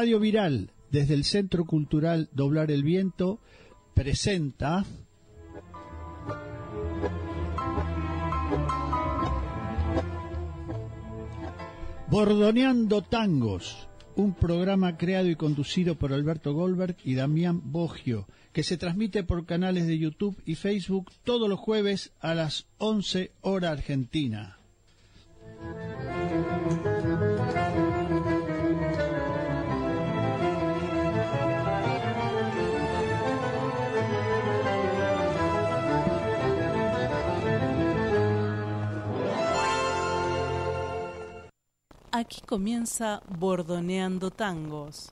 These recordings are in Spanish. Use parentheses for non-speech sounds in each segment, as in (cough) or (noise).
Radio Viral, desde el Centro Cultural Doblar el Viento, presenta Bordoneando Tangos, un programa creado y conducido por Alberto Goldberg y Damián Bogio, que se transmite por canales de YouTube y Facebook todos los jueves a las 11 hora argentina. Aquí comienza Bordoneando Tangos.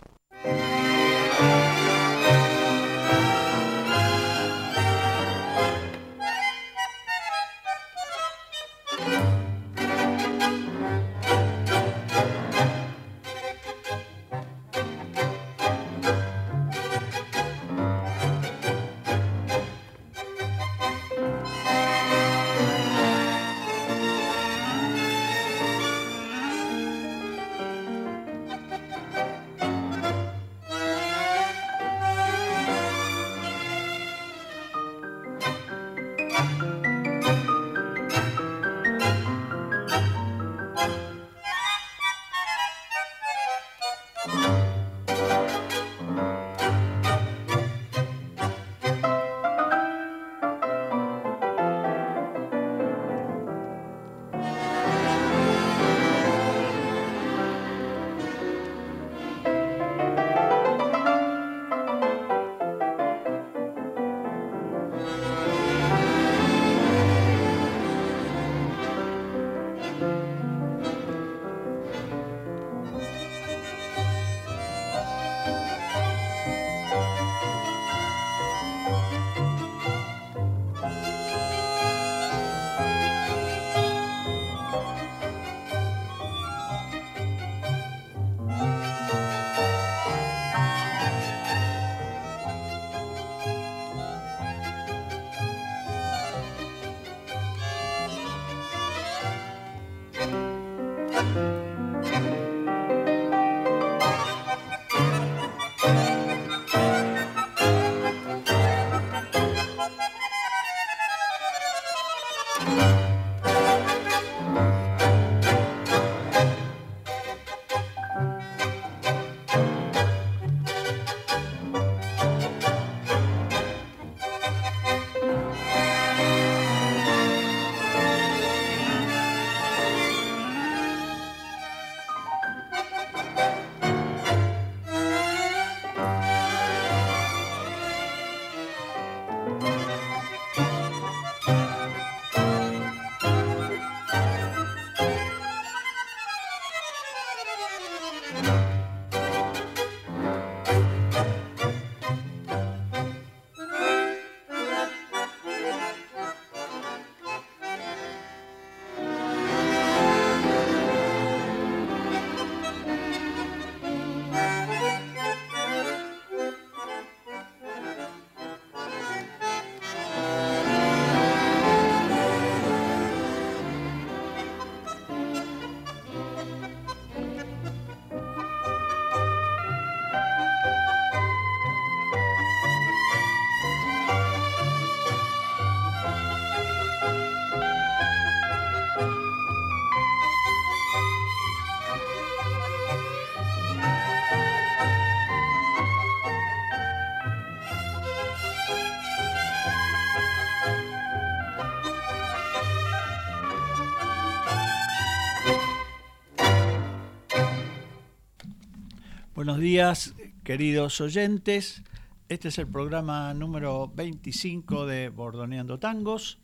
Días, queridos oyentes. Este es el programa número 25 de Bordoneando Tangos,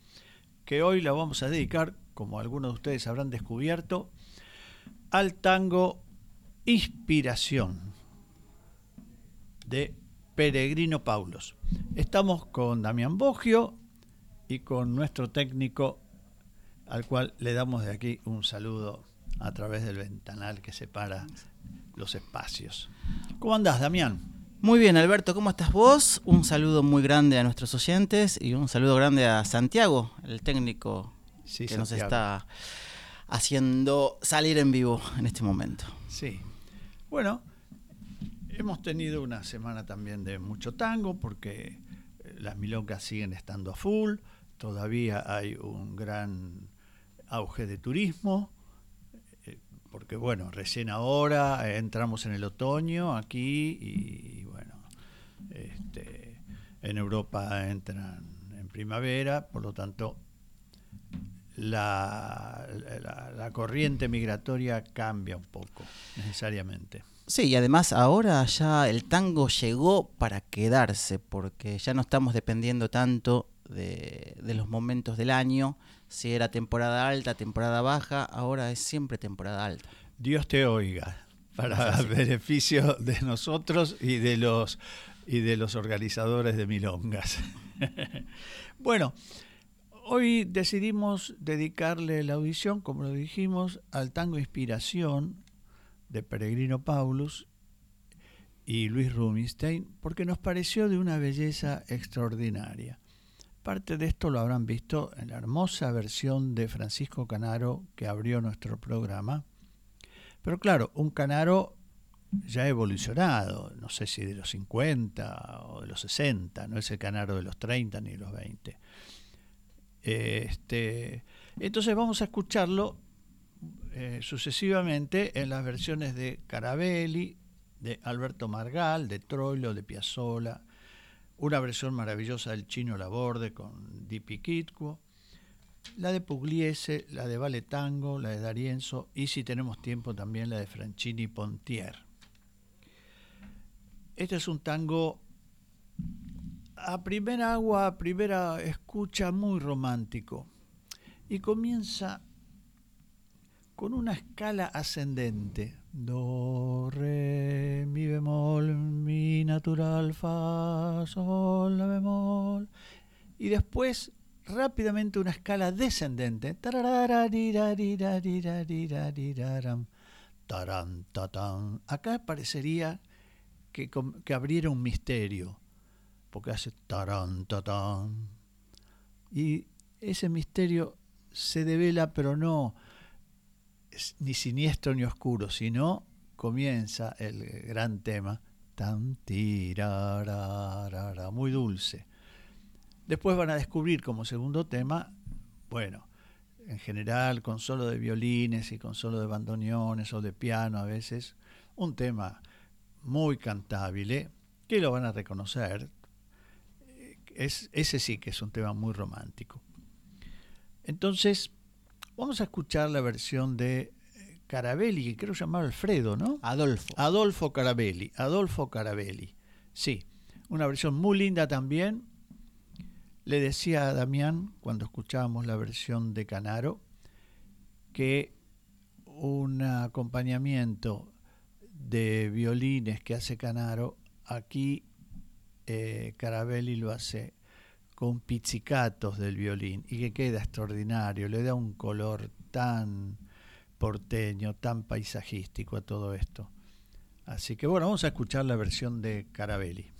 que hoy lo vamos a dedicar, como algunos de ustedes habrán descubierto, al tango Inspiración de Peregrino Paulos. Estamos con Damián Bogio y con nuestro técnico, al cual le damos de aquí un saludo a través del ventanal que separa los espacios. ¿Cómo andás, Damián? Muy bien, Alberto, ¿cómo estás vos? Un saludo muy grande a nuestros oyentes y un saludo grande a Santiago, el técnico que nos está haciendo salir en vivo en este momento. Sí. Bueno, hemos tenido una semana también de mucho tango porque eh, las milongas siguen estando a full, todavía hay un gran auge de turismo, porque bueno, recién ahora entramos en el otoño aquí y, bueno, este, en Europa entran en primavera, por lo tanto la, la, corriente migratoria cambia un poco, necesariamente. Sí, y además ahora ya el tango llegó para quedarse, porque ya no estamos dependiendo tanto de, los momentos del año, si era temporada alta, temporada baja, ahora es siempre temporada alta. Dios te oiga, para beneficio de nosotros y de los y de los organizadores de milongas. (laughs) bueno, hoy decidimos dedicarle la audición, como lo dijimos, al tango Inspiración de Peregrino Paulus y Luis Rubinstein, porque nos pareció de una belleza extraordinaria. Parte de esto lo habrán visto en la hermosa versión de Francisco Canaro que abrió nuestro programa. Pero claro, un Canaro ya evolucionado, no sé si de los 50 o de los 60, no es el Canaro de los 30 ni de los 20. Este, entonces vamos a escucharlo eh, sucesivamente en las versiones de Carabelli, de Alberto Margal, de Troilo, de Piazzolla, una versión maravillosa del Chino Laborde con Di Piquitquo, la de Pugliese, la de Vale Tango, la de D'Arienzo y si tenemos tiempo también la de Franchini Pontier. Este es un tango a primera agua, a primera escucha muy romántico y comienza con una escala ascendente. Do, re, mi bemol, mi natural, fa, sol, la bemol. Y después rápidamente una escala descendente. Acá parecería que, que abriera un misterio, porque hace taran, Y ese misterio se devela, pero no ni siniestro ni oscuro, sino comienza el gran tema, tan tirarara, muy dulce. Después van a descubrir como segundo tema, bueno, en general con solo de violines y con solo de bandoneones o de piano a veces, un tema muy cantable, que lo van a reconocer. Es, ese sí que es un tema muy romántico. Entonces, Vamos a escuchar la versión de eh, Carabelli, que creo llamar Alfredo, ¿no? Adolfo. Adolfo Carabelli, Adolfo Carabelli. Sí, una versión muy linda también. Le decía a Damián, cuando escuchábamos la versión de Canaro, que un acompañamiento de violines que hace Canaro, aquí eh, Carabelli lo hace con pizzicatos del violín y que queda extraordinario, le da un color tan porteño, tan paisajístico a todo esto. Así que bueno, vamos a escuchar la versión de Carabelli.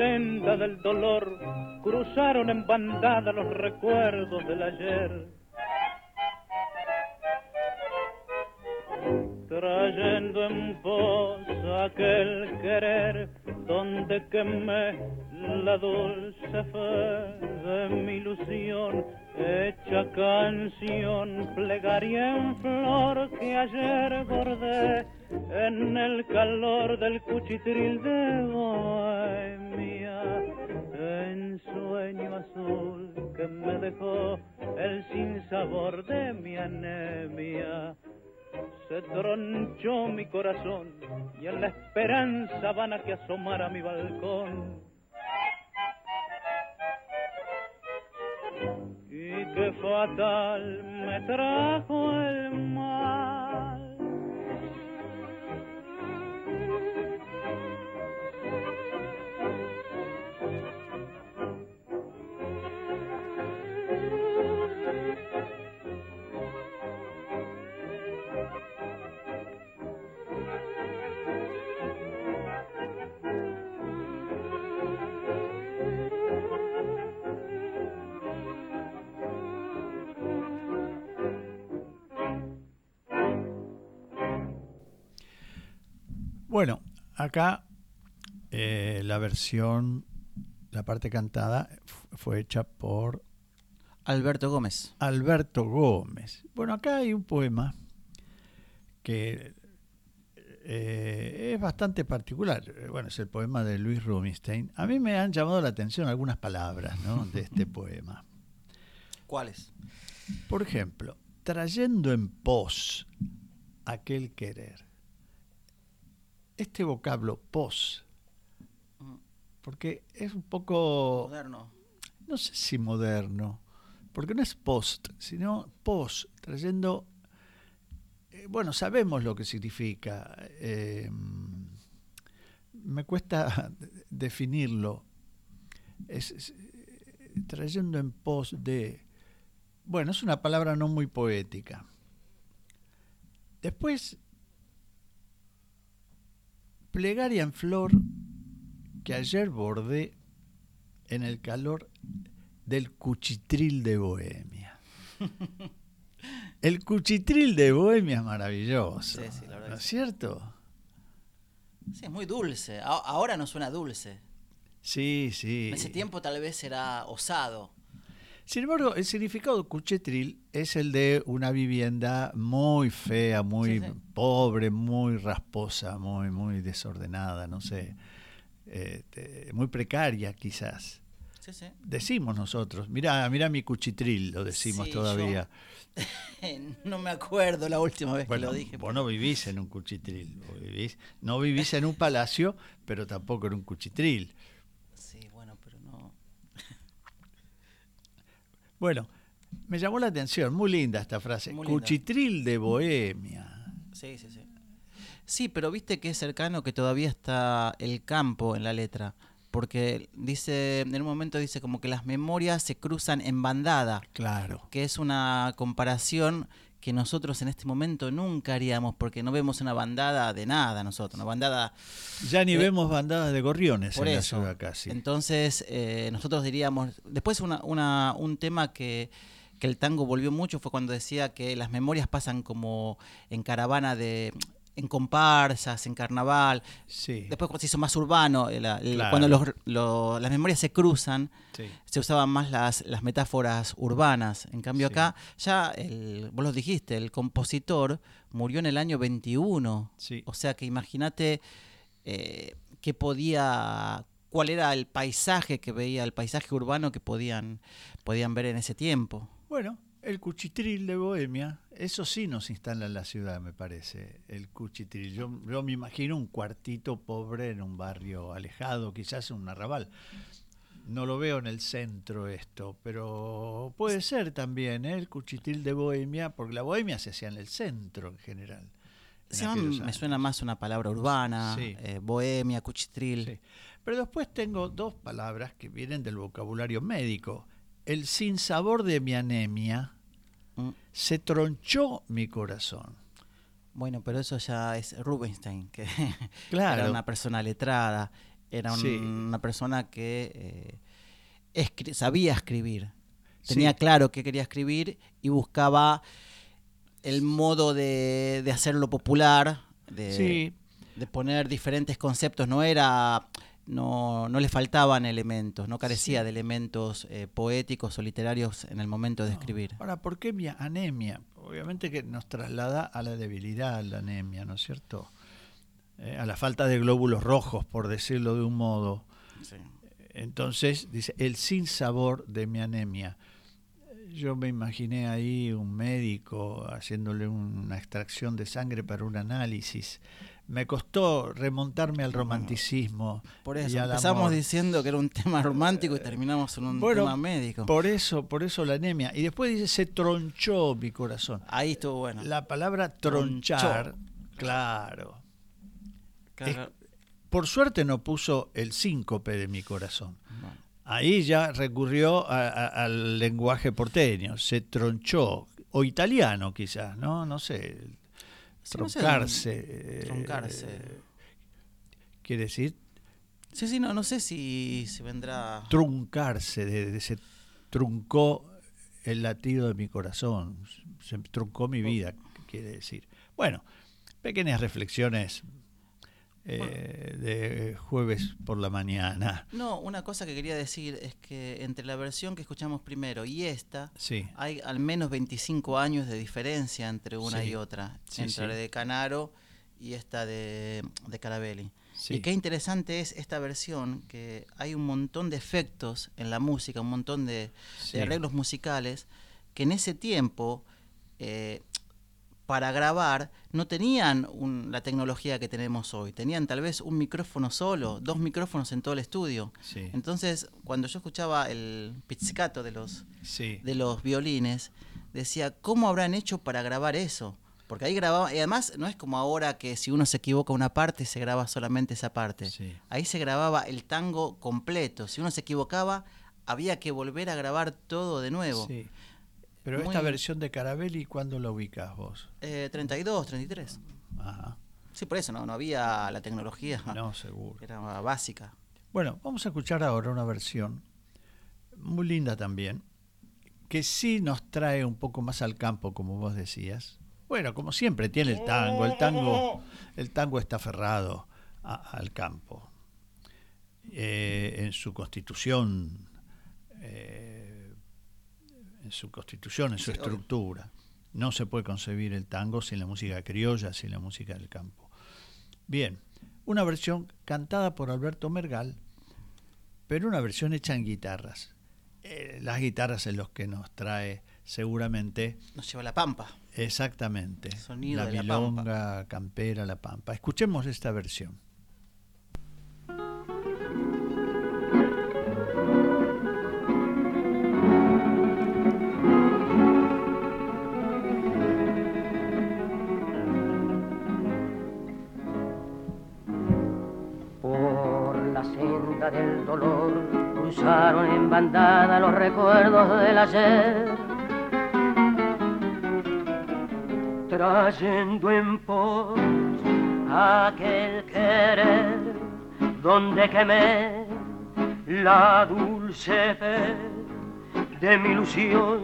Senda del dolor cruzaron en bandada los recuerdos del ayer. Trayendo en voz aquel querer donde quemé la dulce fe de mi ilusión, hecha canción, plegaria en flor que ayer tronchó mi corazón y en la esperanza vana que asomara a mi balcón. Y qué fatal me trajo el mal acá eh, la versión, la parte cantada fue hecha por Alberto Gómez. Alberto Gómez. Bueno, acá hay un poema que eh, es bastante particular. Bueno, es el poema de Luis Rubinstein. A mí me han llamado la atención algunas palabras ¿no? de este (laughs) poema. ¿Cuáles? Por ejemplo, trayendo en pos aquel querer. Este vocablo pos, porque es un poco... Moderno. No sé si moderno, porque no es post, sino pos, trayendo... eh, bueno, sabemos lo que significa. eh, me cuesta (laughs) definirlo. Es, es, eh, trayendo en pos de... Bueno, es una palabra no muy poética. Después, plegaria en flor que ayer bordé en el calor del cuchitril de Bohemia. (laughs) El cuchitril de Bohemia es maravilloso. Sí, sí, la verdad ¿No es cierto? Sí, es muy dulce. Ahora no suena dulce. Sí, sí. En ese tiempo tal vez era osado. Sin embargo, el significado de cuchitril es el de una vivienda muy fea, muy Sí, sí. pobre, muy rasposa, muy, muy desordenada, no sé, este, muy precaria quizás. Sí, sí. Decimos nosotros, mirá, mirá mi cuchitril, lo decimos Sí, todavía. (laughs) no me acuerdo la última vez Bueno, que lo dije. vos no vivís en un cuchitril, vos vivís, no vivís en un palacio, pero tampoco en un cuchitril. Sí, bueno, pero no. Bueno, me llamó la atención, muy linda esta frase, Muy linda. cuchitril de Bohemia. Sí, sí, sí. Sí, pero viste que es cercano que todavía está el campo en la letra. Porque dice, en un momento dice como que las memorias se cruzan en bandada, Claro. que es una comparación que nosotros en este momento nunca haríamos, porque no vemos una bandada de nada nosotros, una bandada Ya ni Eh, vemos bandadas de gorriones por en eso. la ciudad casi. Entonces, eh, nosotros diríamos, después una, una- un tema que, que el tango volvió mucho fue cuando decía que las memorias pasan como en caravana de en comparsas, en carnaval. sí, Después cuando se hizo más urbano, el- Claro. cuando los- lo- las memorias se cruzan, sí. se usaban más las, las metáforas urbanas. En cambio Sí. acá, ya, el, vos lo dijiste, el compositor murió en el año 21. Sí. O sea que imagínate eh, qué podía, cuál era el paisaje que veía, el paisaje urbano que podían, podían ver en ese tiempo. Bueno, el cuchitril de Bohemia, eso sí nos instala en la ciudad, me parece, el cuchitril. Yo, yo me imagino un cuartito pobre en un barrio alejado, quizás en un arrabal. No lo veo en el centro esto, pero puede ser también ¿eh? el cuchitril de Bohemia, porque la Bohemia se hacía en el centro en general. en me suena más una palabra urbana, Sí. eh, bohemia, cuchitril. Sí. Pero después tengo dos palabras que vienen del vocabulario médico. El sinsabor de mi anemia Mm. se tronchó mi corazón. Bueno, pero eso ya es Rubinstein, que (laughs) Claro. era una persona letrada. era un- Sí. una persona que eh, escri- sabía escribir. Tenía Sí. claro qué quería escribir y buscaba el modo de, de hacerlo popular, de, Sí, de poner diferentes conceptos. No era, no, no le faltaban elementos, no carecía Sí. de elementos eh, poéticos o literarios en el momento de No. escribir. Ahora, ¿por qué mi anemia? Obviamente que nos traslada a la debilidad, la anemia, ¿no es cierto? Eh, a la falta de glóbulos rojos, por decirlo de un modo. Entonces, dice, el sinsabor de mi anemia. Yo me imaginé ahí un médico haciéndole una extracción de sangre para un análisis. Me costó remontarme al romanticismo. Por y eso, al empezamos amor. diciendo que era un tema (laughs) romántico y terminamos en un Bueno, tema médico. Por eso, por eso la anemia. Y después dice, se tronchó mi corazón. Ahí estuvo bueno. La palabra tronchar, claro. Claro, Por suerte no puso el síncope de mi corazón. bueno. Ahí ya recurrió a- a- al lenguaje porteño, se tronchó, o italiano quizás, ¿no? No sé, Sí, no sé, troncarse. eh, Troncarse. quiere decir Sí, sí, no, no sé si, si vendrá. truncarse, de, de- se truncó el latido de mi corazón, se truncó mi vida, quiere decir. Bueno, pequeñas reflexiones eh, de jueves por la mañana. No, una cosa que quería decir es que entre la versión que escuchamos primero y esta, Sí, hay al menos 25 años de diferencia entre una Sí. y otra. Sí, entre la de Canaro y esta de, de Carabelli. sí. Y qué interesante es esta versión, que hay un montón de efectos en la música, un montón de, de arreglos musicales, que en ese tiempo, eh, para grabar, no tenían un- la tecnología que tenemos hoy. Tenían tal vez un micrófono solo, dos micrófonos en todo el estudio. Sí, Entonces, cuando yo escuchaba el pizzicato de los, sí. de los violines, decía, ¿cómo habrán hecho para grabar eso? Porque ahí grababa, y además no es como ahora que si uno se equivoca una parte, se graba solamente esa parte. Sí. Ahí se grababa el tango completo. Si uno se equivocaba, había que volver a grabar todo de nuevo. Sí. Pero Muy- esta versión de Carabelli, ¿cuándo la ubicás vos? Eh, 32, 33. Ajá. Sí, por eso no, no había la tecnología. No, seguro. Era básica. Bueno, vamos a escuchar ahora una versión muy linda también, que sí nos trae un poco más al campo, como vos decías. Bueno, como siempre tiene el tango, el tango, el tango está aferrado a- al campo. Eh, en su constitución, eh, en su constitución, en su Sí, obvio. estructura. No se puede concebir el tango sin la música criolla, sin la música del campo. Bien, una versión cantada por Alberto Mergal, pero una versión hecha en guitarras. Eh, las guitarras en los que nos trae seguramente Nos lleva a la pampa. exactamente Sonido la de la pampa. campera, la pampa. Escuchemos esta versión. En bandada los recuerdos del ayer. Trayendo en pos aquel querer donde quemé la dulce fe de mi ilusión.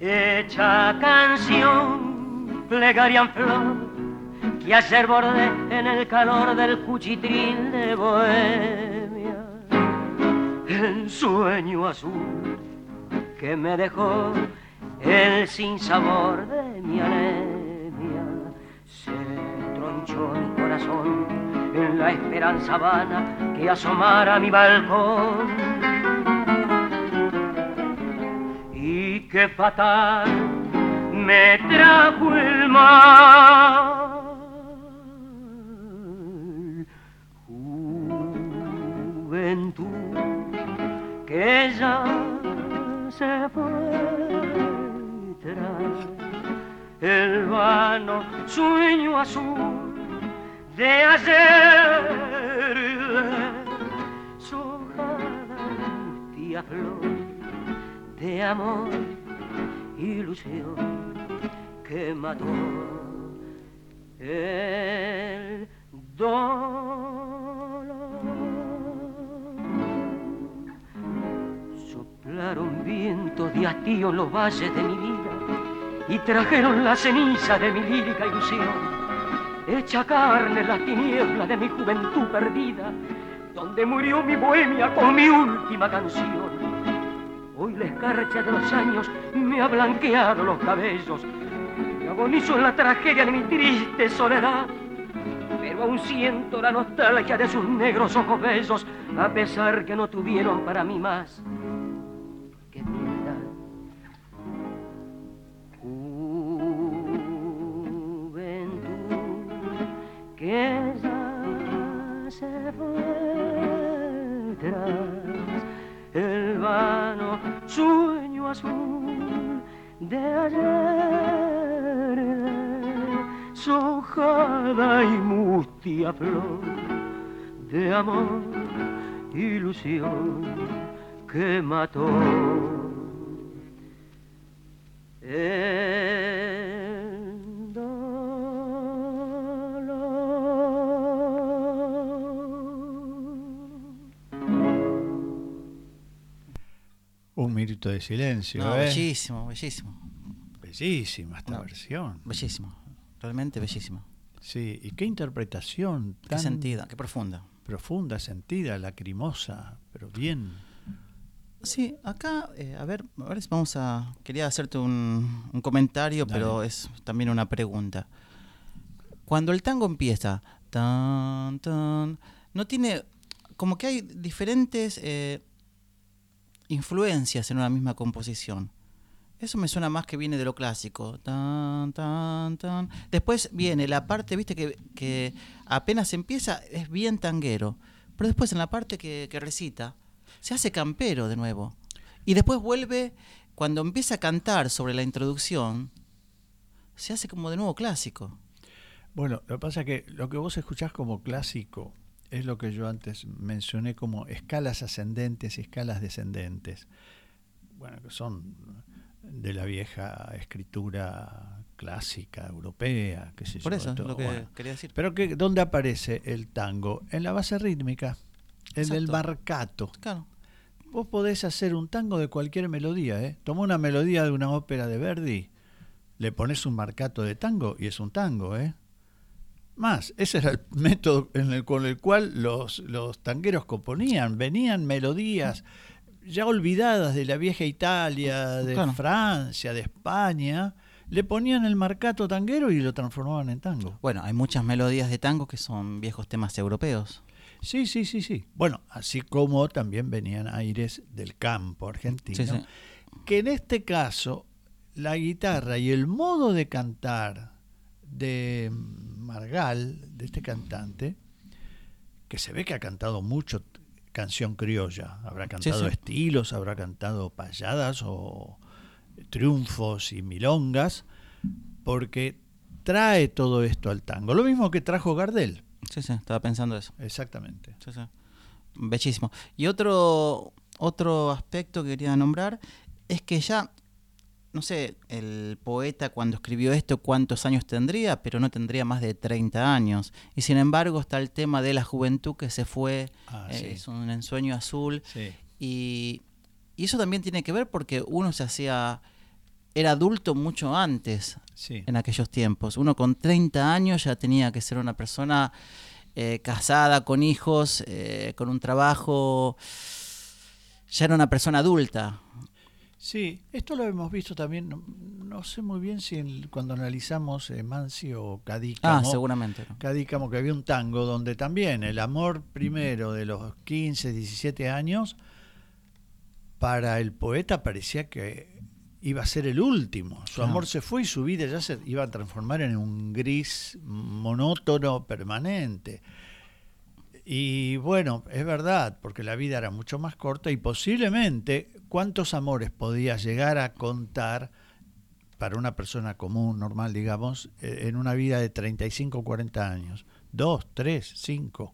Hecha canción, plegaria en flor que ayer bordé en el calor del cuchitril de Bohemia. El sueño azul que me dejó el sinsabor de mi anemia. Se tronchó mi corazón en la esperanza vana que asomara mi balcón. Y qué fatal me trajo el mal. Juventud que ya se fue tras el vano sueño azul de ayer. Sojada angustia flor de amor, ilusión que mató el dolor. Vientos de hastío en los valles de mi vida y trajeron la ceniza de mi lírica ilusión. Hecha carne la tiniebla de mi juventud perdida, donde murió mi bohemia con mi última canción. Hoy la escarcha de los años me ha blanqueado los cabellos y agonizo en la tragedia de mi triste soledad. Pero aún siento la nostalgia de sus negros ojos bellos, a pesar que no tuvieron para mí más se fue tras el vano sueño azul de ayer, sojada y mustia flor de amor, ilusión que mató. El Un minuto de silencio, No, ¿eh? bellísimo, bellísimo. Bellísima esta No. versión. Bellísimo. Realmente bellísimo. Sí, y qué interpretación Qué tan sentida, qué profunda. profunda, sentida, lacrimosa, pero bien. Sí, acá, eh, a ver, ahora vamos a. Quería hacerte un, un comentario, Dale. pero es también una pregunta. Cuando el tango empieza, tan, tan, no tiene. Como que hay diferentes eh, influencias en una misma composición. Eso me suena más que viene de lo clásico. Tan, tan, tan. Después viene la parte, viste, que, que apenas empieza, es bien tanguero. Pero después en la parte que, que recita, se hace campero de nuevo. Y después vuelve, cuando empieza a cantar sobre la introducción, se hace como de nuevo clásico. Bueno, lo que pasa es que lo que vos escuchás como clásico es lo que yo antes mencioné como escalas ascendentes y escalas descendentes. Bueno, que son de la vieja escritura clásica europea, qué sé Por yo, eso es todo, lo que bueno. quería decir. Pero que, ¿dónde aparece el tango? En la base rítmica, en el marcato. Claro. Vos podés hacer un tango de cualquier melodía, ¿eh? Toma una melodía de una ópera de Verdi, le pones un marcato de tango y es un tango, ¿eh? Más, ese era el método en el, con el cual los, los tangueros componían. Venían melodías ya olvidadas de la vieja Italia, de Claro. Francia, de España. Le ponían el marcato tanguero y lo transformaban en tango. Bueno, hay muchas melodías de tango que son viejos temas europeos. Sí, sí, sí, sí. Bueno, así como también venían aires del campo argentino. Sí, sí. que en este caso la guitarra y el modo de cantar de Margal, de este cantante, que se ve que ha cantado mucho canción criolla, habrá cantado sí. estilos, habrá cantado payadas o triunfos y milongas, porque trae todo esto al tango. Lo mismo que trajo Gardel, Sí, sí, estaba pensando eso. exactamente. Sí, sí. Bellísimo. Y otro, otro aspecto que quería nombrar es que ya, no sé, el poeta cuando escribió esto cuántos años tendría, pero no tendría más de 30 años. Y sin embargo está el tema de la juventud que se fue, Ah, eh, sí. es un ensueño azul. Sí. Y, y eso también tiene que ver porque uno se hacía, era adulto mucho antes Sí. en aquellos tiempos. Uno con 30 años ya tenía que ser una persona eh, casada, con hijos, eh, con un trabajo, ya era una persona adulta. Sí, esto lo hemos visto también, no, no sé muy bien si cuando analizamos eh, Mancio o Cadícamo, Ah, seguramente. ¿no? Cadícamo que había un tango donde también el amor primero de los 15, 17 años, para el poeta parecía que iba a ser el último. Su amor se fue y su vida ya se iba a transformar en un gris monótono permanente. Y bueno, es verdad, porque la vida era mucho más corta y posiblemente cuántos amores podía llegar a contar para una persona común, normal, digamos, eh, en una vida de 35 o 40 años. Dos, tres, cinco.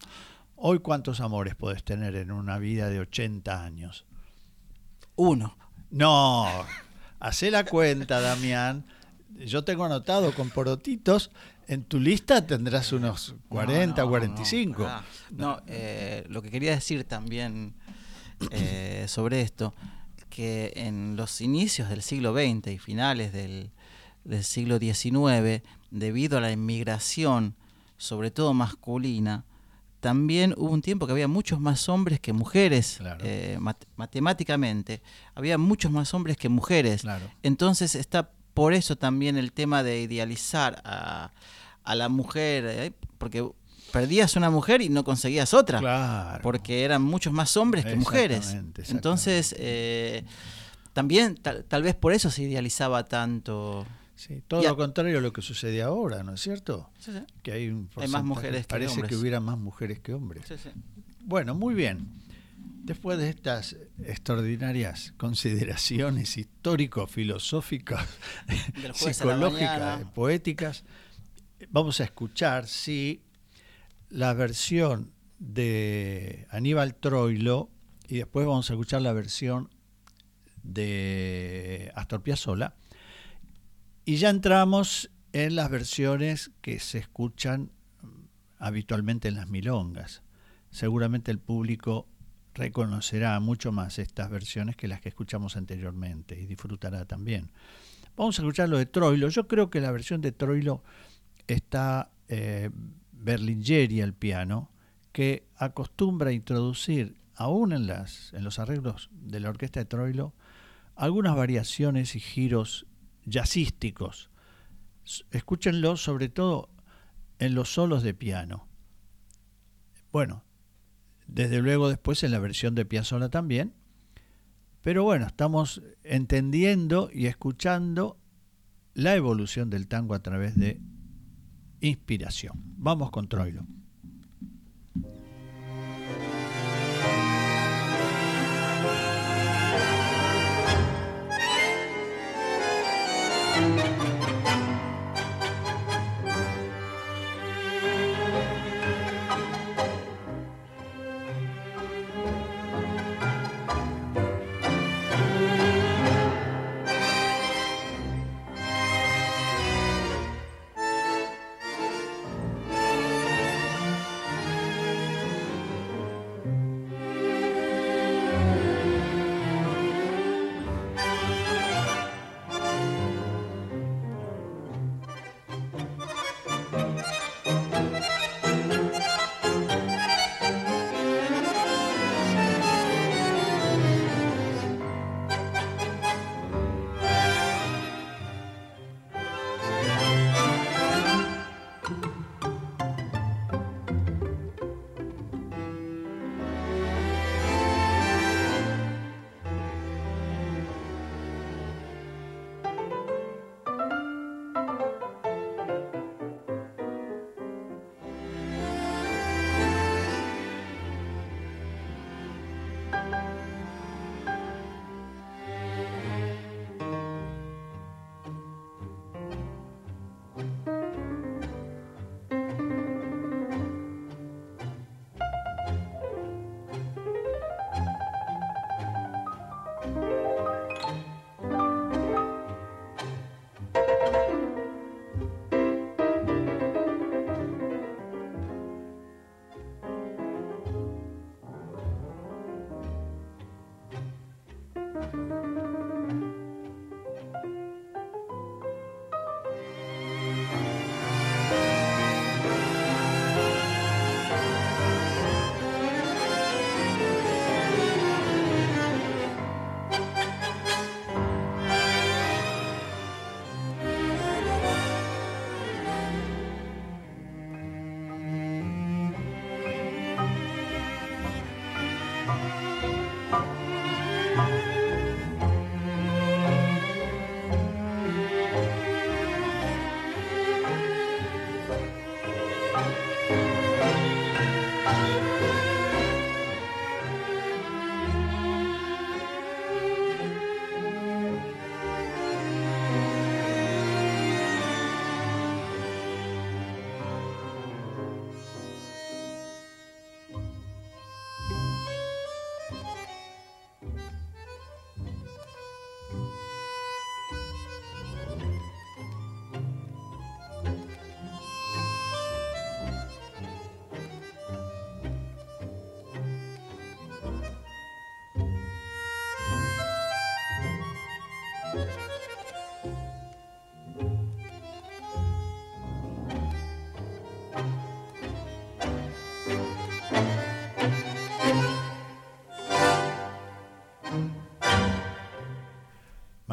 Hoy cuántos amores podés tener en una vida de 80 años. Uno. No, hacé la cuenta, Damián. Yo tengo anotado con porotitos. En tu lista tendrás unos 40, No, no, 45. No, pará. No, eh, lo que quería decir también eh, sobre esto, que en los inicios del siglo XX y finales del, del siglo XIX, debido a la inmigración, sobre todo masculina, también hubo un tiempo que había muchos más hombres que mujeres, Claro. eh, mat- matemáticamente, había muchos más hombres que mujeres. Claro. Entonces está por eso también el tema de idealizar a, a la mujer, eh, porque perdías una mujer y no conseguías otra, Claro. porque eran muchos más hombres que mujeres. Exactamente. Entonces, eh, también tal, tal vez por eso se idealizaba tanto. Sí, todo a- lo contrario a lo que sucede ahora, ¿no es cierto? Sí, sí. Que hay un Hay más mujeres que Parece que hubiera más mujeres que hombres. Sí, sí. Bueno, muy bien. Después de estas extraordinarias consideraciones histórico-filosóficas, (laughs) psicológicas, poéticas, vamos a escuchar, sí, la versión de Aníbal Troilo y después vamos a escuchar la versión de Astor Piazzolla y ya entramos en las versiones que se escuchan mm, habitualmente en las milongas. Seguramente el público reconocerá mucho más estas versiones que las que escuchamos anteriormente y disfrutará también. Vamos a escuchar lo de Troilo. Yo creo que la versión de Troilo está eh, Berlingeri al piano, que acostumbra a introducir, aún en, las, en los arreglos de la orquesta de Troilo, algunas variaciones y giros jazzísticos. Escúchenlo sobre todo en los solos de piano. Bueno, desde luego después en la versión de Piazzolla también, pero bueno, estamos entendiendo y escuchando la evolución del tango a través de inspiración. Vamos con Troilo.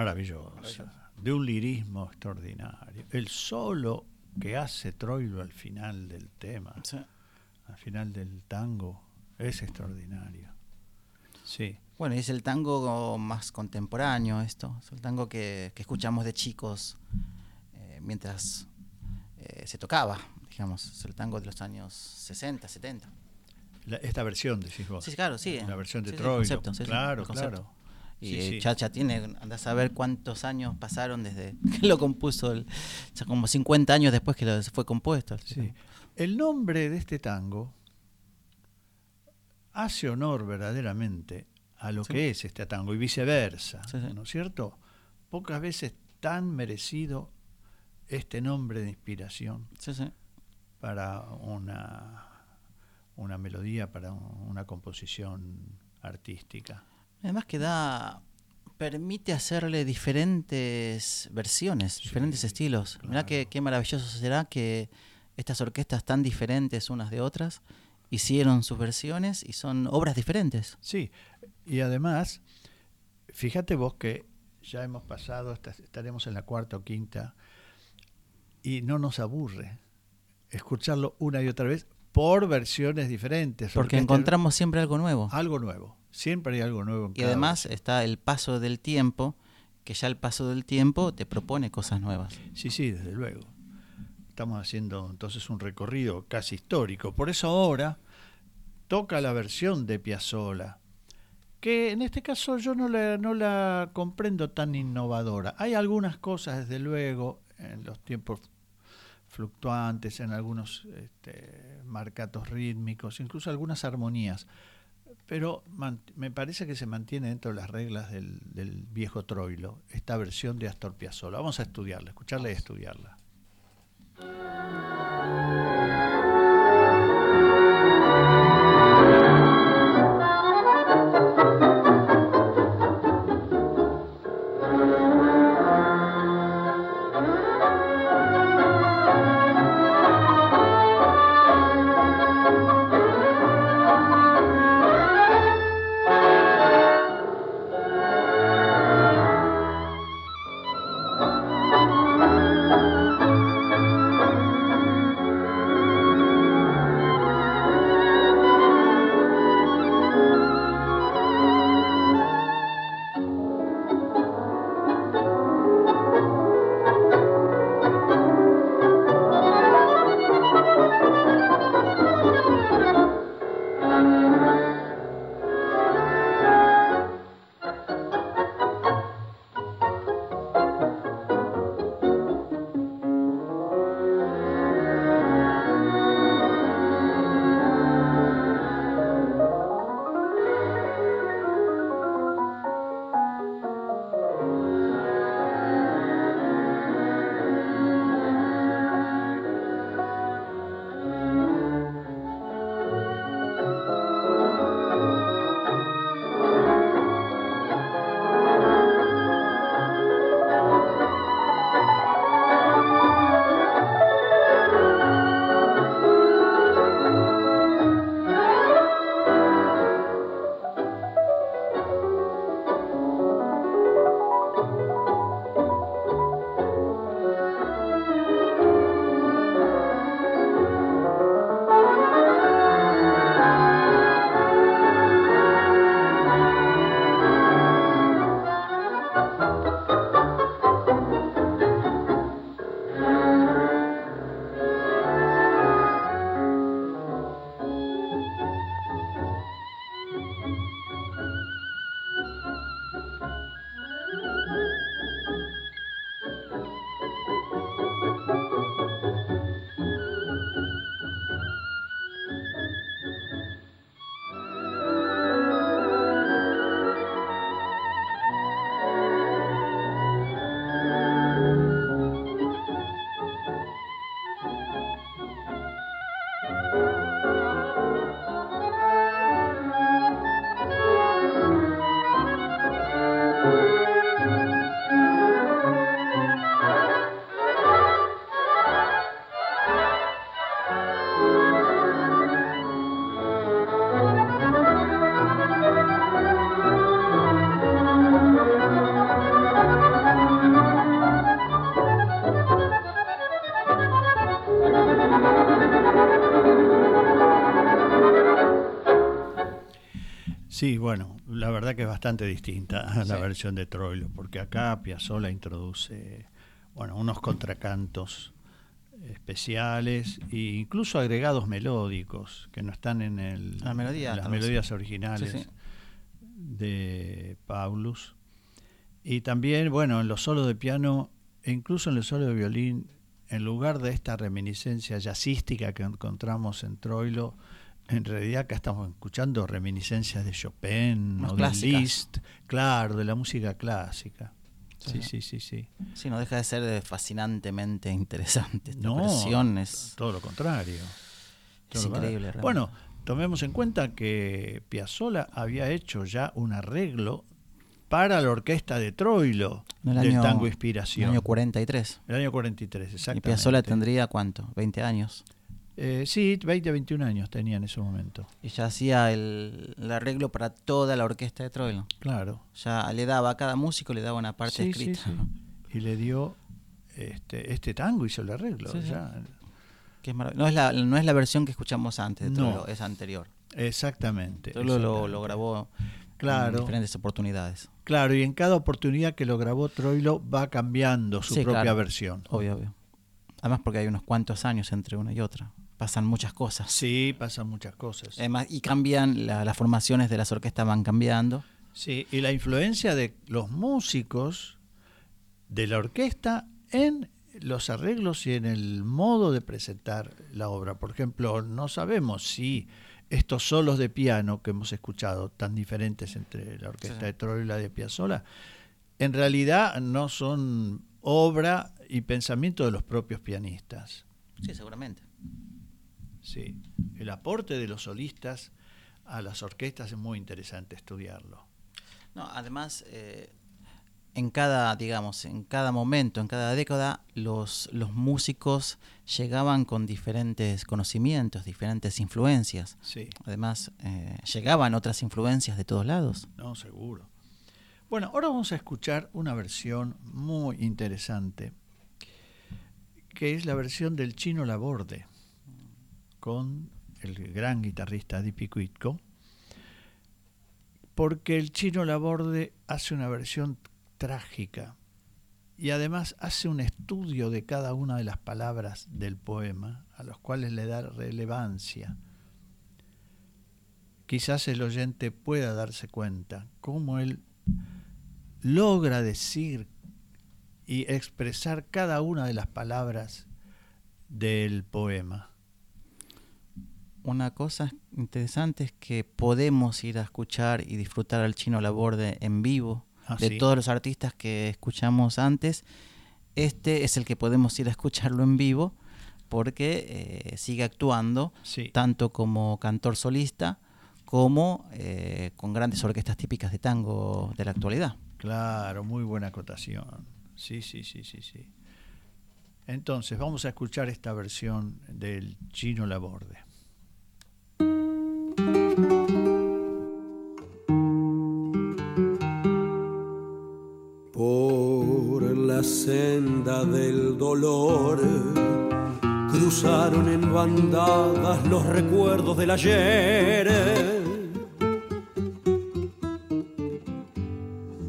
Maravillosa, de un lirismo extraordinario. El solo que hace Troilo al final del tema, Sí. al final del tango, es extraordinario. Sí, Bueno, y es el tango más contemporáneo esto, es el tango que, que escuchamos de chicos eh, mientras eh, se tocaba, digamos, es el tango de los años 60, 70. La- esta versión, decís vos. Sí, claro, sí. La versión de Sí, Troilo. sí, claro, claro. Y Sí, eh, sí. Chacha tiene, andás a ver cuántos años pasaron desde (laughs) que lo compuso, el, o sea, como 50 años después que lo, fue compuesto. Sí. El nombre de este tango hace honor verdaderamente a lo que es este tango y viceversa. ¿no es cierto? Pocas veces tan merecido este nombre de inspiración para una, una melodía, para un- una composición artística. Además que da permite hacerle diferentes versiones, diferentes estilos. Mirá claro. qué, qué maravilloso será que estas orquestas tan diferentes unas de otras hicieron sus versiones y son obras diferentes. Sí, y además, fíjate vos que ya hemos pasado, esta- estaremos en la cuarta o quinta, y no nos aburre escucharlo una y otra vez por versiones diferentes. Porque encontramos siempre algo nuevo. algo nuevo. Siempre hay algo nuevo. en Y cada además está el paso del tiempo, que ya el paso del tiempo te propone cosas nuevas. Sí, sí, desde luego. Estamos haciendo entonces un recorrido casi histórico. Por eso ahora toca la versión de Piazzolla, que en este caso yo no la, no la comprendo tan innovadora. Hay algunas cosas, desde luego, en los tiempos fluctuantes, en algunos este, marcatos rítmicos, incluso algunas armonías, pero me parece que se mantiene dentro de las reglas del, del viejo Troilo, esta versión de Astor Piazzolla. Vamos a estudiarla, escucharla y estudiarla. Sí, bueno, la verdad que es bastante distinta a (laughs) la Sí. versión de Troilo, porque acá Piazzolla introduce, bueno, unos contracantos especiales e incluso agregados melódicos que no están en el, La melodía, en las melodías originales sí. de Paulus. Y también, bueno, en los solos de piano e incluso en los solos de violín, en lugar de esta reminiscencia jazzística que encontramos en Troilo, en realidad acá estamos escuchando reminiscencias de Chopin Más o de Liszt, claro, de la música clásica. Sí, Sí. sí, sí, sí. No deja de ser eh, fascinantemente interesante. Esta No, es, todo lo contrario. es Todo lo increíble. contrario. realmente. Bueno, tomemos en cuenta que Piazzolla había hecho ya un arreglo para la orquesta de Troilo del año- tango Inspiración. el año 43. El año 43, Y exactamente. Piazzolla tendría cuánto? 20 años. Eh, sí, 20, 21 años tenía en ese momento. Y ya hacía el, el arreglo para toda la orquesta de Troilo. Claro. Ya le daba a cada músico, le daba una parte Sí, escrita. sí. Y le dio este, este tango, hizo el arreglo. Ya. Que es no, es la, no es la versión que escuchamos antes de No. Troilo, es anterior. Exactamente. Troilo lo, grabó Claro. en diferentes oportunidades. Claro, y en cada oportunidad que lo grabó Troilo va cambiando su Sí, propia claro. versión. Obvio, obvio. Además porque hay unos cuantos años entre una y otra. Pasan muchas cosas. Sí, pasan muchas cosas. Además, y cambian, la- las formaciones de las orquestas van cambiando. Sí, y la influencia de los músicos de la orquesta en los arreglos y en el modo de presentar la obra. Por ejemplo, no sabemos si estos solos de piano que hemos escuchado, tan diferentes entre la orquesta Sí. de Troilo y la de Piazzolla, en realidad no son obra y pensamiento de los propios pianistas. Sí, seguramente. Sí, el aporte de los solistas a las orquestas es muy interesante estudiarlo. No, además, eh, en cada, digamos, en cada momento, en cada década, los, los músicos llegaban con diferentes conocimientos, diferentes influencias. Sí. Además, eh, llegaban otras influencias de todos lados. No, seguro. Bueno, ahora vamos a escuchar una versión muy interesante, que es la versión del Chino Laborde, con el gran guitarrista Dipi Cuitco, porque el Chino Laborde hace una versión trágica y además hace un estudio de cada una de las palabras del poema, a los cuales le da relevancia quizás el oyente pueda darse cuenta cómo él logra decir y expresar cada una de las palabras del poema. Una cosa interesante es que podemos ir a escuchar y disfrutar al chino Laborde en vivo. Ah, de sí. todos los artistas que escuchamos antes, este es el que podemos ir a escucharlo en vivo porque eh, sigue actuando Sí. tanto como cantor solista como eh, con grandes orquestas típicas de tango de la actualidad. Claro, muy buena acotación. Sí, sí, sí, sí, sí. Entonces, vamos a escuchar esta versión del Chino Laborde. Por la senda del dolor cruzaron en bandadas los recuerdos del ayer,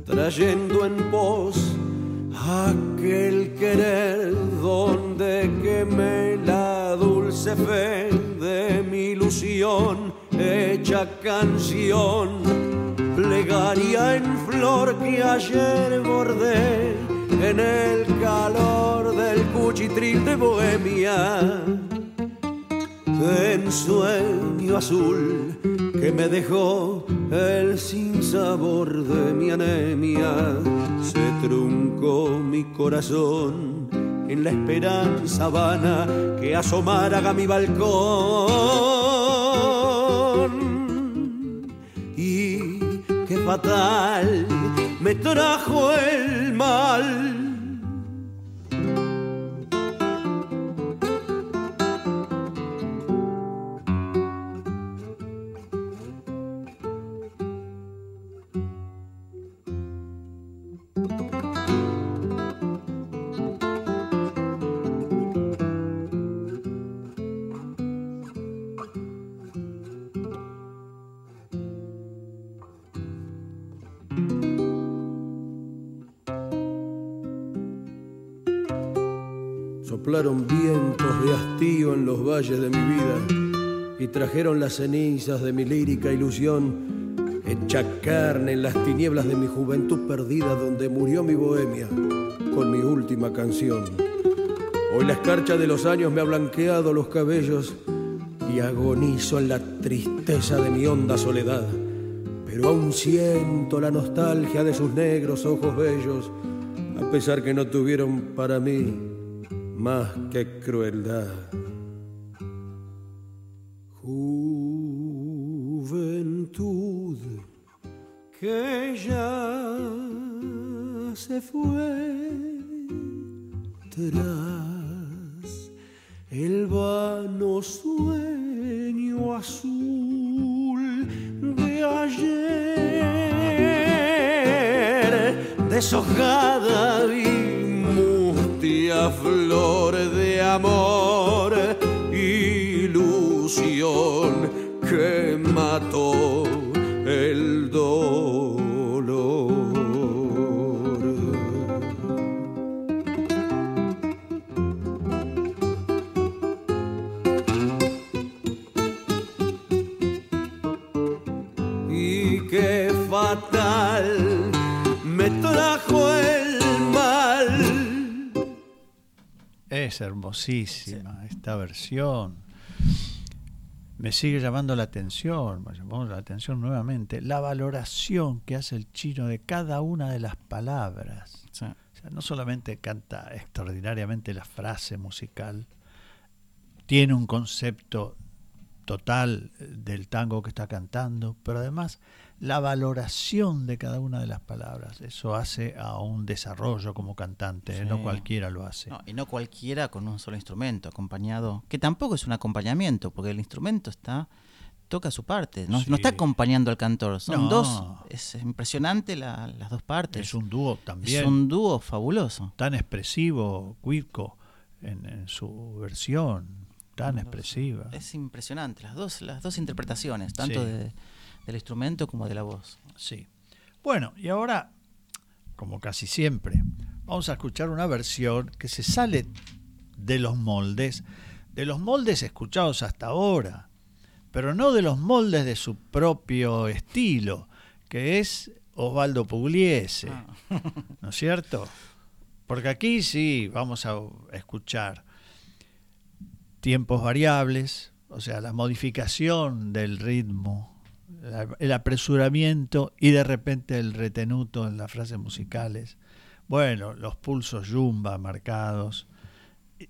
trayendo en pos aquel querer donde quemé la dulce fe de mi ilusión hecha canción plegaria en flor que ayer bordé en el calor del cuchitril de Bohemia. En sueño azul que me dejó el sinsabor de mi anemia, se truncó mi corazón en la esperanza vana que asomara a mi balcón fatal me trajo el mal. Valles de mi vida y trajeron las cenizas de mi lírica ilusión, hecha carne en las tinieblas de mi juventud perdida donde murió mi bohemia con mi última canción. Hoy la escarcha de los años me ha blanqueado los cabellos y agonizo en la tristeza de mi honda soledad, pero aún siento la nostalgia de sus negros ojos bellos, a pesar que no tuvieron para mí más que crueldad. Que ya se fue tras el vano sueño azul de ayer, deshojada y mustia flor de amor, ilusión Es hermosísima esta versión. Me sigue llamando la atención, me llamó la atención nuevamente, la valoración que hace el chino de cada una de las palabras. Sí. O sea, no solamente canta extraordinariamente la frase musical, tiene un concepto total del tango que está cantando, pero además la valoración de cada una de las palabras. Eso hace a un desarrollo como cantante, ¿eh? no Sí. cualquiera lo hace. No, y no cualquiera con un solo instrumento, acompañado, que tampoco es un acompañamiento, porque el instrumento está toca su parte, no, Sí. no está acompañando al cantor, son No. dos, es impresionante la- las dos partes. Es un dúo también Es un dúo fabuloso. tan expresivo, Cuico, en, en su versión, tan expresiva. Es impresionante, las dos, las dos interpretaciones, tanto Sí. de- del instrumento como de la voz. Sí. Bueno, y ahora, como casi siempre, vamos a escuchar una versión que se sale de los moldes, de los moldes escuchados hasta ahora, pero no de los moldes de su propio estilo, que es Osvaldo Pugliese, (laughs) ¿no es cierto? Porque aquí sí vamos a escuchar tiempos variables, o sea, la modificación del ritmo, el apresuramiento y de repente el retenuto en las frases musicales. Bueno, los pulsos yumba marcados,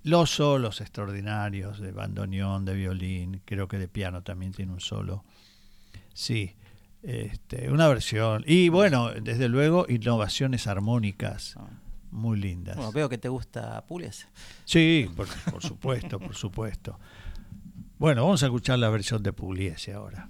los solos extraordinarios de bandoneón, de violín, creo que de piano también tiene un solo. Sí, este, una versión. Y bueno, desde luego, innovaciones armónicas muy lindas. Bueno, veo que te gusta Pules. Sí, por, por supuesto, por supuesto. Bueno, vamos a escuchar la versión de Pugliese ahora.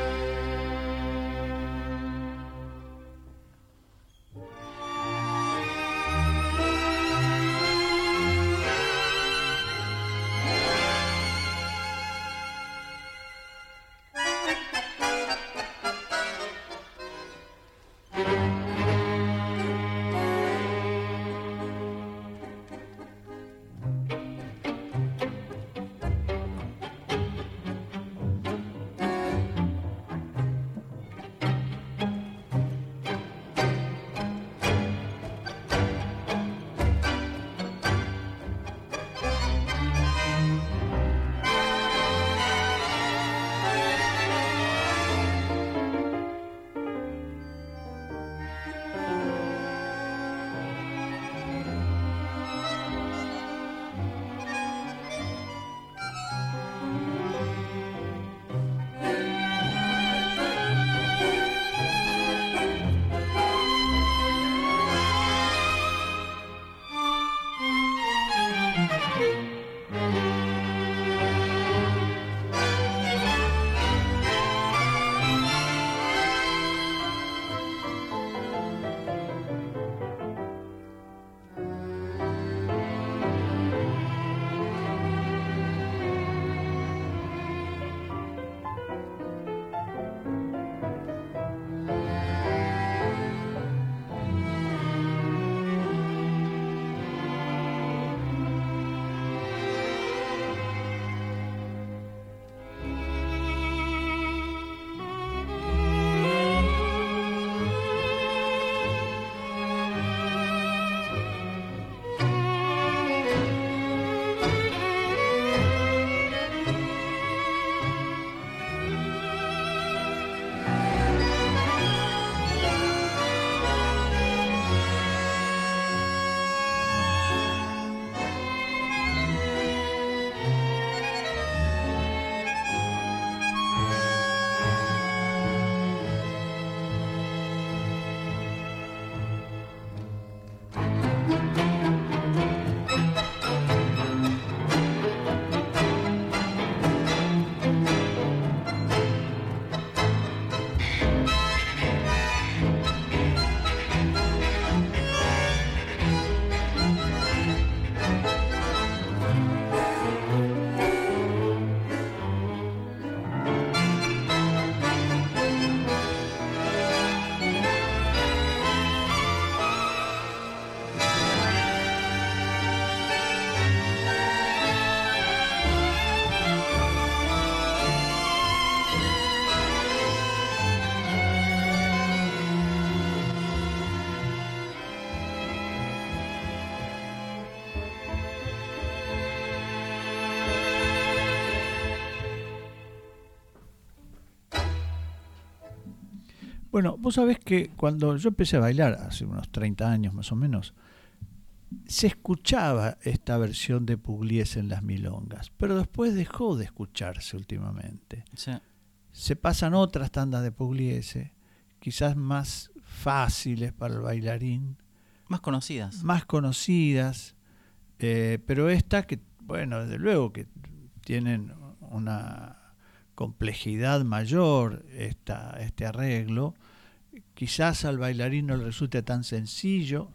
Bueno, vos sabés que cuando yo empecé a bailar, hace unos 30 años más o menos, se escuchaba esta versión de Pugliese en las milongas, pero después dejó de escucharse últimamente. Sí. Se pasan otras tandas de Pugliese, quizás más fáciles para el bailarín, Más conocidas. más conocidas, eh, pero esta que, bueno, desde luego que tienen una complejidad mayor esta, este arreglo, quizás al bailarín no le resulte tan sencillo,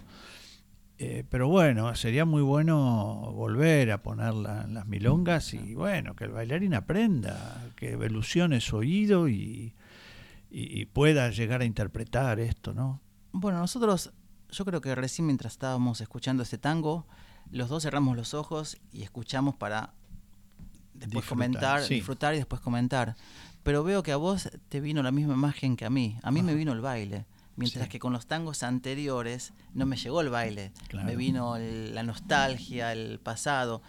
eh, pero bueno, sería muy bueno volver a ponerla en las milongas y bueno, que el bailarín aprenda, que evolucione su oído y, y- y pueda llegar a interpretar esto, ¿no? Bueno, nosotros, yo creo que recién mientras estábamos escuchando este tango, los dos cerramos los ojos y escuchamos para después Disfrutar, comentar, sí. disfrutar y después comentar. Pero veo que a vos te vino la misma imagen que a mí. A mí me vino el baile. Mientras Sí. que con los tangos anteriores no me llegó el baile. Claro. Me vino el- la nostalgia, el pasado.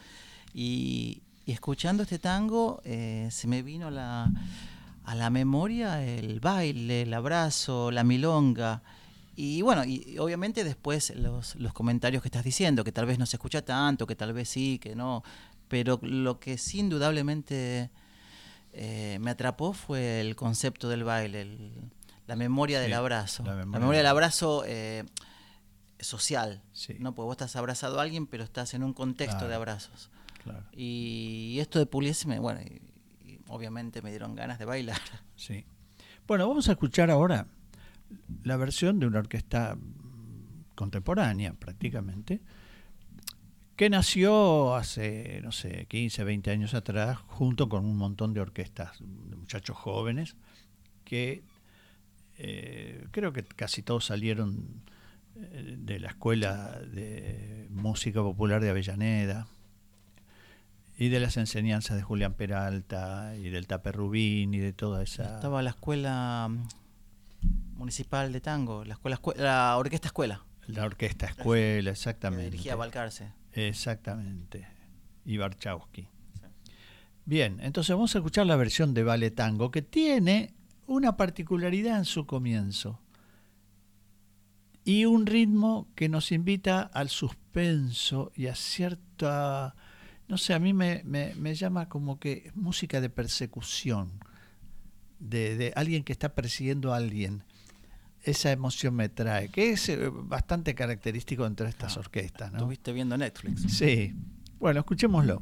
Y, y escuchando este tango eh, se me vino la, a la memoria el baile, el abrazo, la milonga. Y bueno, y, y obviamente después los, los comentarios que estás diciendo, que tal vez no se escucha tanto, que tal vez sí, que no. Pero lo que sí indudablemente eh, me atrapó fue el concepto del baile, el- la memoria del abrazo. la La memoria del- abrazo eh, social. Sí. ¿no? Porque vos estás abrazado a alguien, pero estás en un contexto Claro. de abrazos. Claro, Y esto de Pugliese, me, bueno, y- y obviamente me dieron ganas de bailar. (laughs) sí. Bueno, vamos a escuchar ahora la versión de una orquesta contemporánea prácticamente, que nació hace, no sé, 15, 20 años atrás, junto con un montón de orquestas de muchachos jóvenes, que eh, creo que casi todos salieron eh, de la Escuela de Música Popular de Avellaneda y de las enseñanzas de Julián Peralta y del Tape Rubín y de toda esa... Estaba la escuela mm, municipal de tango, la escuela, escue- la orquesta escuela, La orquesta escuela, que exactamente. dirigía Balcarce. Exactamente. Y Barchowski. Bien, entonces vamos a escuchar la versión de Vale Tango que tiene una particularidad en su comienzo y un ritmo que nos invita al suspenso y a cierta, no sé, a mí me, me- me llama como que música de persecución, de, de alguien que está persiguiendo a alguien. Esa emoción me trae, que es eh, bastante característico entre estas Ah, orquestas. ¿no? Estuviste viendo Netflix. Sí. Bueno, escuchémoslo.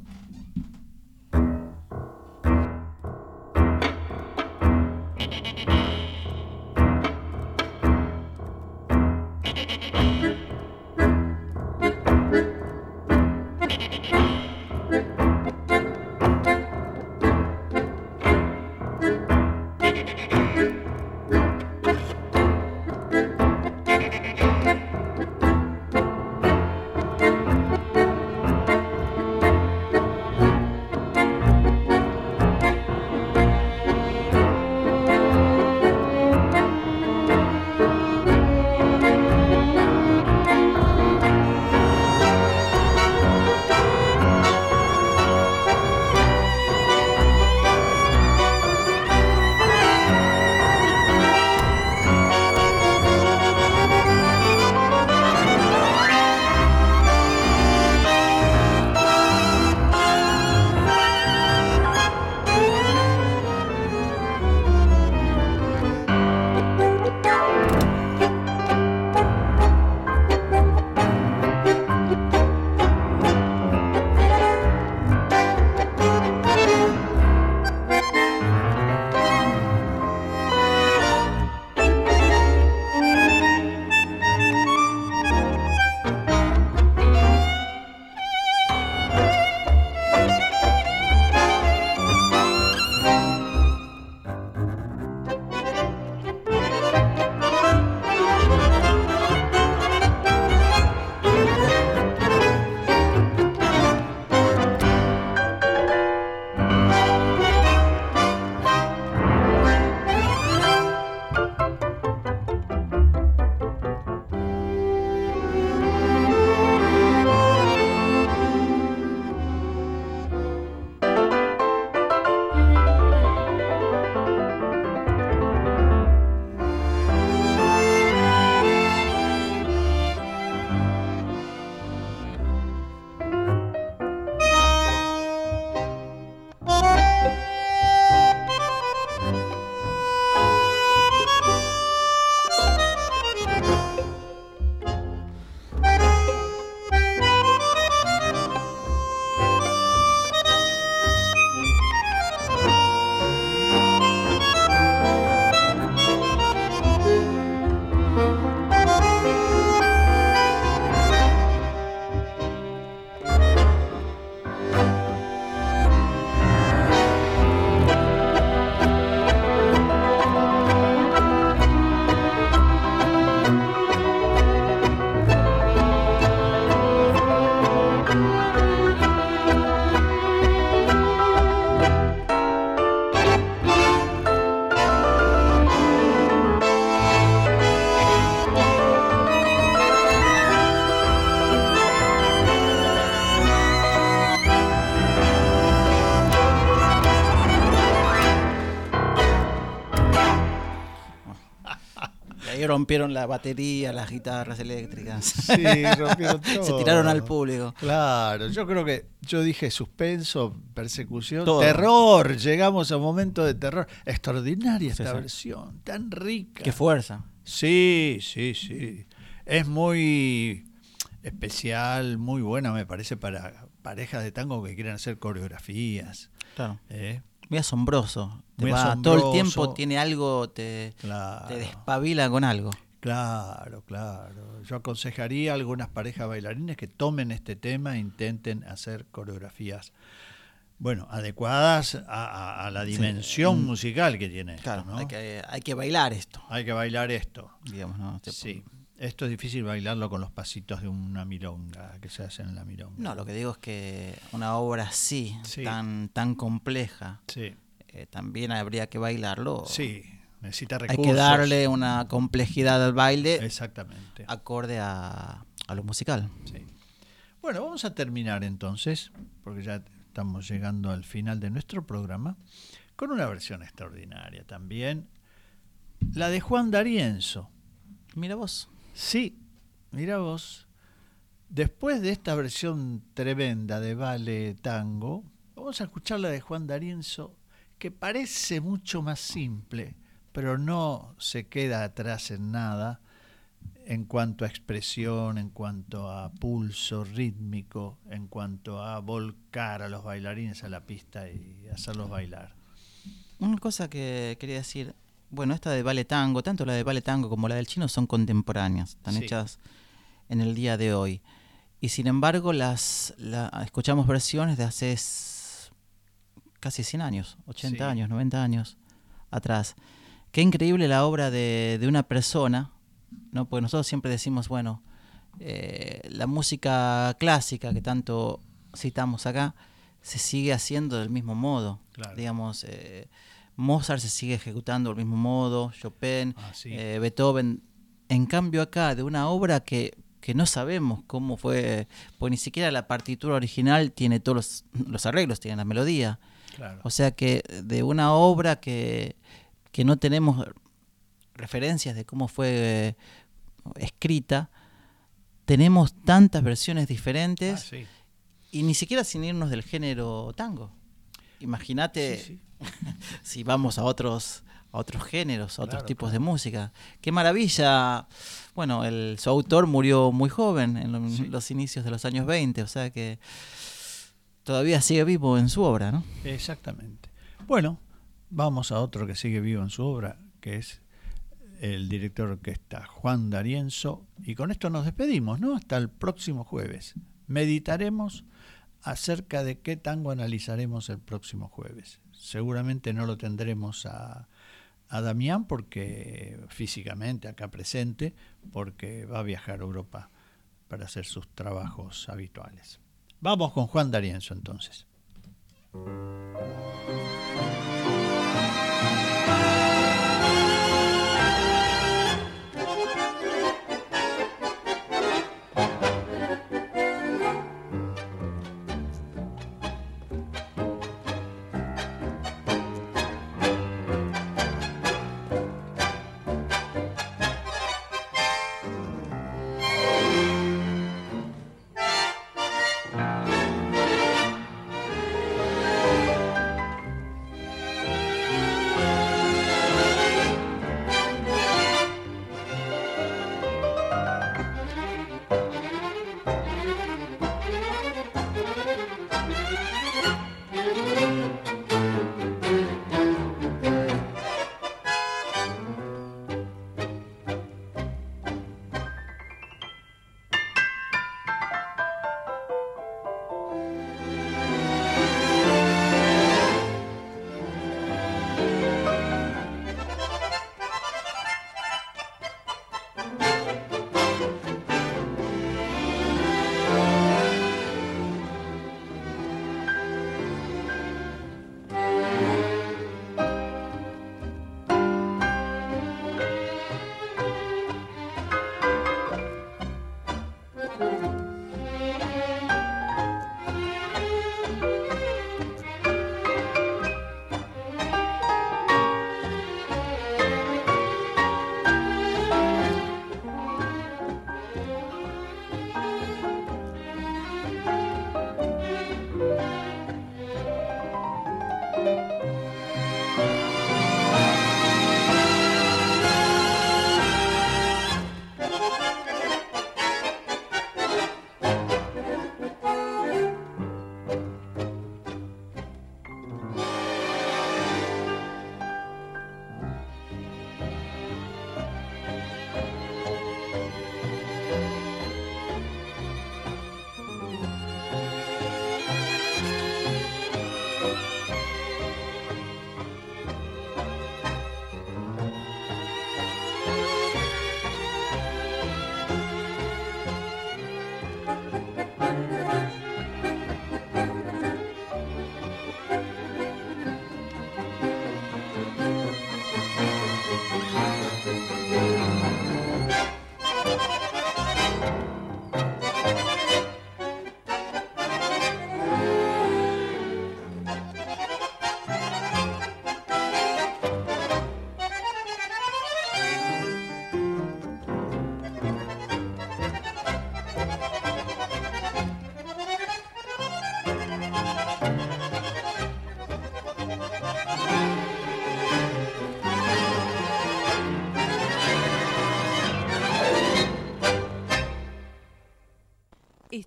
Rompieron la batería, las guitarras eléctricas. Sí, rompieron todo. (laughs) Se tiraron al público. Claro, yo creo que yo dije suspenso, persecución, Todo. terror. Llegamos a un momento de terror. Extraordinaria esta Sí, sí. versión, tan rica. Qué fuerza. Sí, sí, sí. Es muy especial, muy buena, me parece, para parejas de tango que quieran hacer coreografías. Claro. ¿eh? Muy asombroso. Te Muy va- Todo el tiempo tiene algo, te, Claro. te despabila con algo. Claro, claro. Yo aconsejaría a algunas parejas bailarines que tomen este tema e intenten hacer coreografías, bueno, adecuadas a, a- a la dimensión Mm. musical que tiene. esto, Claro, ¿no? hay, que, hay que bailar esto, Hay que bailar esto. digamos, ¿no? Te- Sí. Esto es difícil bailarlo con los pasitos de una milonga que se hacen en la milonga. No, lo que digo es que una obra así, Sí. tan, tan compleja, Sí, eh, también habría que bailarlo. sí. Necesita Hay recursos. que darle una complejidad al baile Exactamente. acorde a, a lo musical. Sí. Bueno, vamos a terminar entonces, porque ya estamos llegando al final de nuestro programa, con una versión extraordinaria también, la de Juan D'Arienzo. Mira vos. Sí, mira vos, después de esta versión tremenda de Vale Tango, vamos a escuchar la de Juan D'Arienzo, que parece mucho más simple, pero no se queda atrás en nada en cuanto a expresión, en cuanto a pulso rítmico, en cuanto a volcar a los bailarines a la pista y hacerlos bailar. Una cosa que quería decir, bueno, esta de Vale Tango, tanto la de Vale Tango como la del chino son contemporáneas, están Sí. hechas en el día de hoy. Y sin embargo, las la- escuchamos versiones de hace casi 100 años, 80 Sí. años, 90 años atrás. Qué increíble la obra de, de una persona, ¿no? Porque nosotros siempre decimos, bueno, eh, la música clásica que tanto citamos acá se sigue haciendo del mismo modo. Claro. Digamos, eh, Mozart se sigue ejecutando del mismo modo, Chopin, Ah, sí. eh, Beethoven. En cambio acá, de una obra que, que no sabemos cómo fue, pues ni siquiera la partitura original tiene todos los, los arreglos, tiene la melodía. Claro. O sea que de una obra que, que no tenemos referencias de cómo fue eh, escrita, tenemos tantas versiones diferentes Ah, sí. y ni siquiera sin irnos del género tango. Imagínate Sí, sí. (laughs) si vamos a otros a otros géneros, a otros Claro, tipos claro. de música. Qué maravilla. Bueno, el, su autor murió muy joven, en lo- Sí. los inicios de los años 20, o sea que todavía sigue vivo en su obra, ¿no? Exactamente. Bueno, vamos a otro que sigue vivo en su obra, que es el director de orquesta Juan D'Arienzo. Y con esto nos despedimos, ¿no? Hasta el próximo jueves. Meditaremos acerca de qué tango analizaremos el próximo jueves. Seguramente no lo tendremos a, a Damián porque físicamente acá presente, porque va a viajar a Europa para hacer sus trabajos habituales. Vamos con Juan D'Arienzo entonces.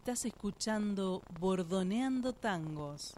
Estás escuchando Bordoneando Tangos.